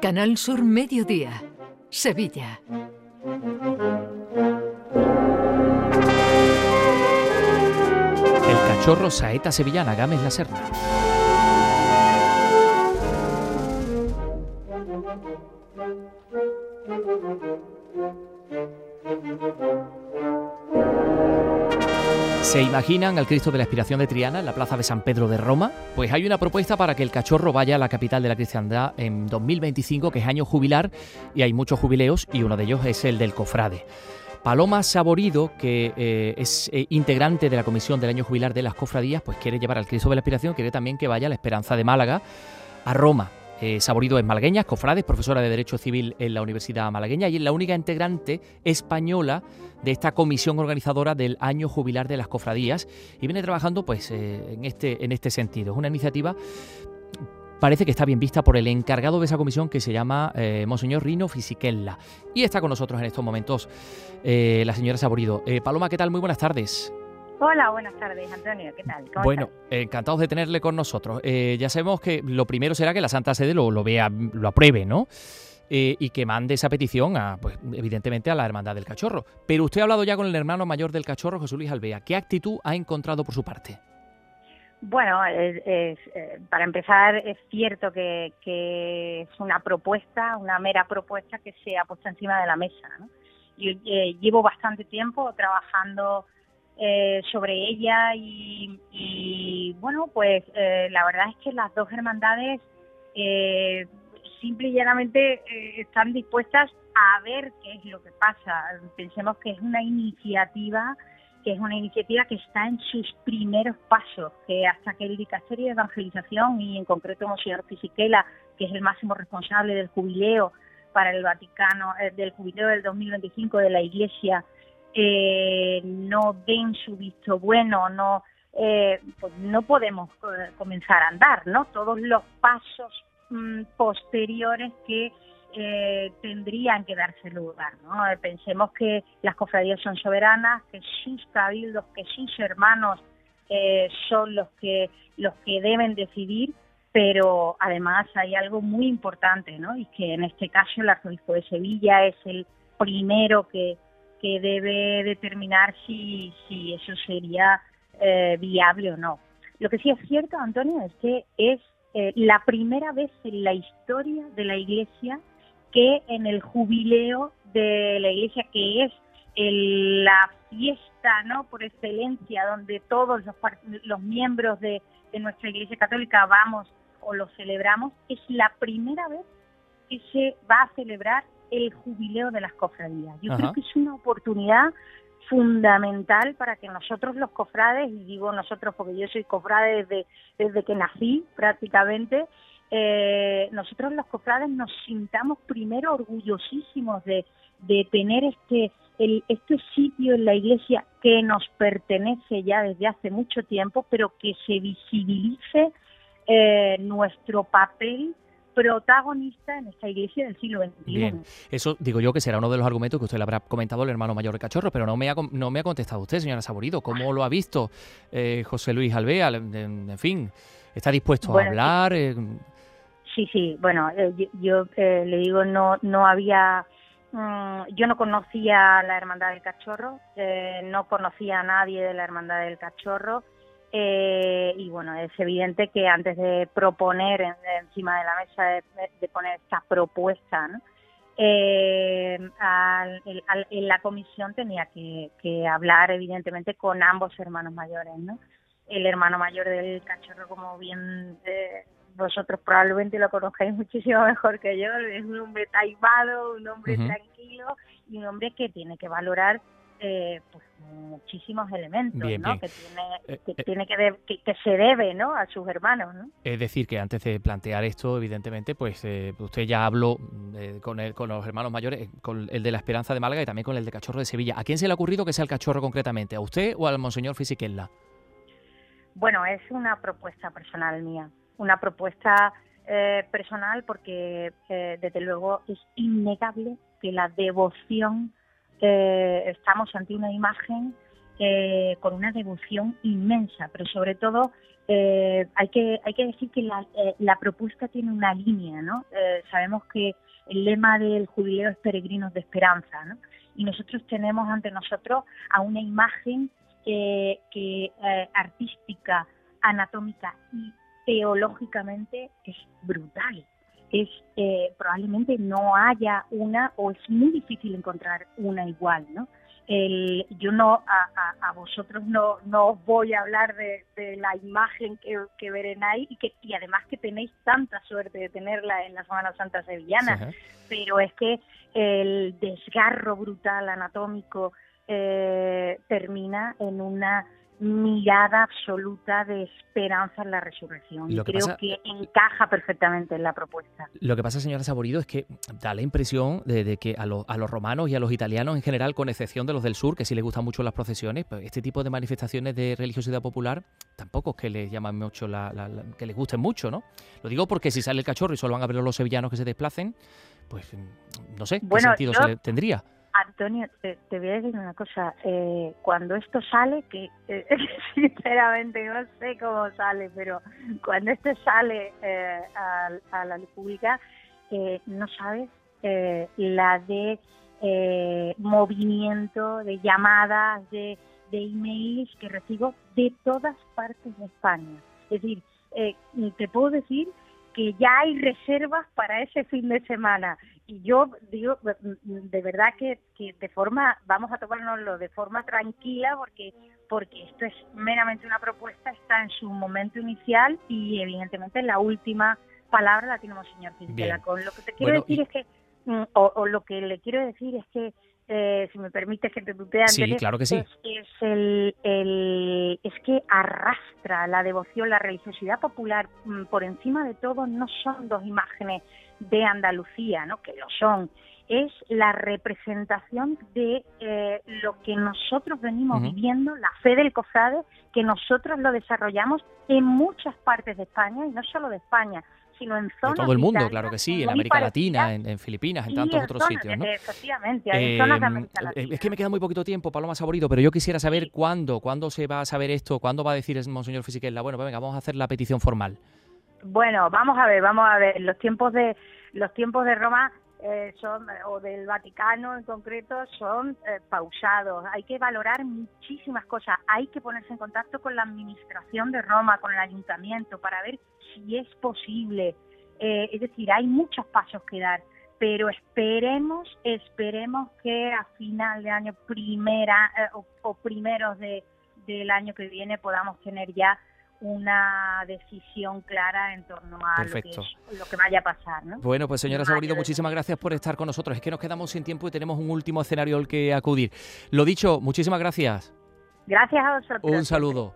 Canal Sur Mediodía, Sevilla. El cachorro saeta sevillana Gámez La Serna. ¿Se imaginan al Cristo de la Expiración de Triana en la plaza de San Pedro de Roma? Pues hay una propuesta para que el cachorro vaya a la capital de la cristiandad en 2025, que es año jubilar, y hay muchos jubileos, y uno de ellos es el del cofrade. Paloma Saborido, que eh, es eh, integrante de la comisión del año jubilar de las cofradías, pues quiere llevar al Cristo de la Expiración, quiere también que vaya a la Esperanza de Málaga, a Roma. Eh, Saborido es malagueña, cofrade, profesora de Derecho Civil en la Universidad Malagueña y es la única integrante española de esta comisión organizadora del año jubilar de las cofradías y viene trabajando pues eh, en, este, en este sentido. Es una iniciativa parece que está bien vista por el encargado de esa comisión que se llama eh, Monseñor Rino Fisichella. Y está con nosotros en estos momentos la señora Saborido. Paloma, ¿qué tal? Muy buenas tardes. Hola, buenas tardes, Antonio. ¿Qué tal? bueno, encantados de tenerle con nosotros. Eh, ya sabemos que lo primero será que la Santa Sede lo, lo vea, lo apruebe, ¿no? Eh, y que mande esa petición, a, pues, evidentemente, a la Hermandad del Cachorro. Pero usted ha hablado ya con el hermano mayor del Cachorro, José Luis Alvea. ¿Qué actitud ha encontrado por su parte? Bueno, eh, para empezar, es cierto que, que, es una propuesta, una mera propuesta que se ha puesto encima de la mesa. ¿no? Yo llevo bastante tiempo trabajando eh, sobre ella y, bueno, pues eh, la verdad es que las dos hermandades eh, simple y llanamente están dispuestas a ver qué es lo que pasa. Pensemos que es una iniciativa que es una iniciativa que está en sus primeros pasos, que hasta que el Dicasterio de Evangelización y en concreto Monseñor Fisichella, que es el máximo responsable del jubileo para el Vaticano, del jubileo del 2025 de la Iglesia, eh, no den su visto bueno, no, eh, pues no podemos eh, comenzar a andar, ¿no? Todos los pasos mm, posteriores que eh, tendrían que darse lugar, ¿no? pensemos que las cofradías son soberanas, que sus cabildos, que sus hermanos son los que los que deben decidir, pero además hay algo muy importante, ¿no? Y que en este caso el arzobispo de Sevilla es el primero que que debe determinar si, si eso sería eh, viable o no. Lo que sí es cierto, Antonio, es que es eh, la primera vez en la historia de la Iglesia que en el jubileo de la Iglesia, que es la fiesta no por excelencia, donde todos los, los miembros de, de nuestra Iglesia Católica vamos o lo celebramos, es la primera vez que se va a celebrar el jubileo de las cofradías. Yo creo que es una oportunidad fundamental para que nosotros los cofrades, y digo nosotros porque yo soy cofrade desde, desde que nací prácticamente, eh, nosotros los cofrades nos sintamos primero orgullosísimos de, de tener este, el, este sitio en la iglesia que nos pertenece ya desde hace mucho tiempo, pero que se visibilice eh, nuestro papel protagonista en esta iglesia del siglo XXI. Bien, eso digo yo que será uno de los argumentos que usted le habrá comentado al hermano mayor de Cachorro, pero no me ha, no me ha contestado usted, señora Saborido. ¿Cómo lo ha visto eh, José Luis Alvea? En, fin, ¿está dispuesto a hablar? Eh, sí, sí, bueno, eh, yo, le digo, no, no había... Mm, yo no conocía la Hermandad del Cachorro, no conocía a nadie de la Hermandad del Cachorro, eh, y bueno, es evidente que antes de proponer encima de la mesa, de, poner esta propuesta, eh, en la comisión tenía que, hablar evidentemente con ambos hermanos mayores, ¿no? El hermano mayor del cachorro, como bien eh, vosotros probablemente lo conozcáis muchísimo mejor que yo, es un hombre taimado, un hombre tranquilo y un hombre que tiene que valorar eh, pues muchísimos elementos ¿no? que tiene eh, que, eh, tiene que, que, se debe ¿no? a sus hermanos ¿no? es decir que antes de plantear esto evidentemente pues usted ya habló con el, con los hermanos mayores con el de la Esperanza de Málaga y también con el de Cachorro de Sevilla ¿a quién se le ha ocurrido que sea el Cachorro concretamente a usted o al monseñor Fisiquella? bueno es una propuesta personal mía una propuesta personal porque desde luego es innegable que la devoción eh, estamos ante una imagen eh, con una devoción inmensa, pero sobre todo eh, hay que hay que decir que la, eh, la propuesta tiene una línea, ¿no? Eh, sabemos que el lema del jubileo es peregrinos de esperanza, ¿no? Y nosotros tenemos ante nosotros a una imagen que artística, anatómica y teológicamente es brutal. Es probablemente no haya una o es muy difícil encontrar una igual, ¿no? el, yo no a, vosotros no, no os voy a hablar de, la imagen que, que veréis y que y además que tenéis tanta suerte de tenerla en la Semana Santa sevillana pero es que el desgarro brutal anatómico eh, termina en una mirada absoluta de esperanza en la resurrección. y creo que encaja perfectamente en la propuesta. Lo que pasa, señora Saborido, es que da la impresión de, que a, a, los romanos y a los italianos en general, con excepción de los del sur, que sí les gustan mucho las procesiones, pues este tipo de manifestaciones de religiosidad popular tampoco es que les llaman mucho, la, que les gusten mucho, ¿no? Lo digo porque si sale el cachorro y solo van a ver los sevillanos que se desplacen, pues no sé qué sentido se le tendría. Antonio, te, voy a decir una cosa. Eh, cuando esto sale, que eh, sinceramente no sé cómo sale, pero cuando esto sale eh, a, la luz pública, no sabes la de movimiento, de llamadas, de, de emails que recibo de todas partes de España. Es decir, te puedo decir que ya hay reservas para ese fin de semana y yo digo de verdad que, que de forma vamos a tomárnoslo de forma tranquila porque porque esto es meramente una propuesta está en su momento inicial y evidentemente la última palabra la tenemos señor Quintela con lo que te quiero decir es que mm, o, lo que le quiero decir es que eh, si me permite que te tutee sí, claro que sí. es, el, el, es que arrastra la devoción, la religiosidad popular mm, por encima de todo no son dos imágenes de Andalucía, ¿no? que lo son, es la representación de eh, lo que nosotros venimos viviendo, la fe del cofrade, que nosotros lo desarrollamos en muchas partes de España, y no solo de España, sino en zonas... De todo el mundo, claro que sí, en América Latina, en, Filipinas, en tantos otros sitios, ¿no? Efectivamente, en zonas de em, América eh, Latina. Es que me queda muy poquito tiempo, Paloma Saborido, pero yo quisiera saber cuándo, cuándo se va a saber esto, cuándo va a decir Monseñor Fisiquella, bueno, pues venga, vamos a hacer la petición formal. Bueno, vamos a ver, vamos a ver, los tiempos de los tiempos de Roma eh, son o del Vaticano en concreto son eh, pausados. Hay que valorar muchísimas cosas. Hay que ponerse en contacto con la administración de Roma, con el ayuntamiento para ver si es posible. Eh, es decir, hay muchos pasos que dar, pero esperemos, esperemos que a final de año primera o, o, primeros de, del año que viene podamos tener ya una decisión clara en torno a lo que, lo que, vaya a pasar. ¿no? Bueno, pues señora Saborido, muchísimas gracias por estar con nosotros. Es que nos quedamos sin tiempo y tenemos un último escenario al que acudir. Lo dicho, muchísimas gracias. Gracias a vosotros. Un saludo.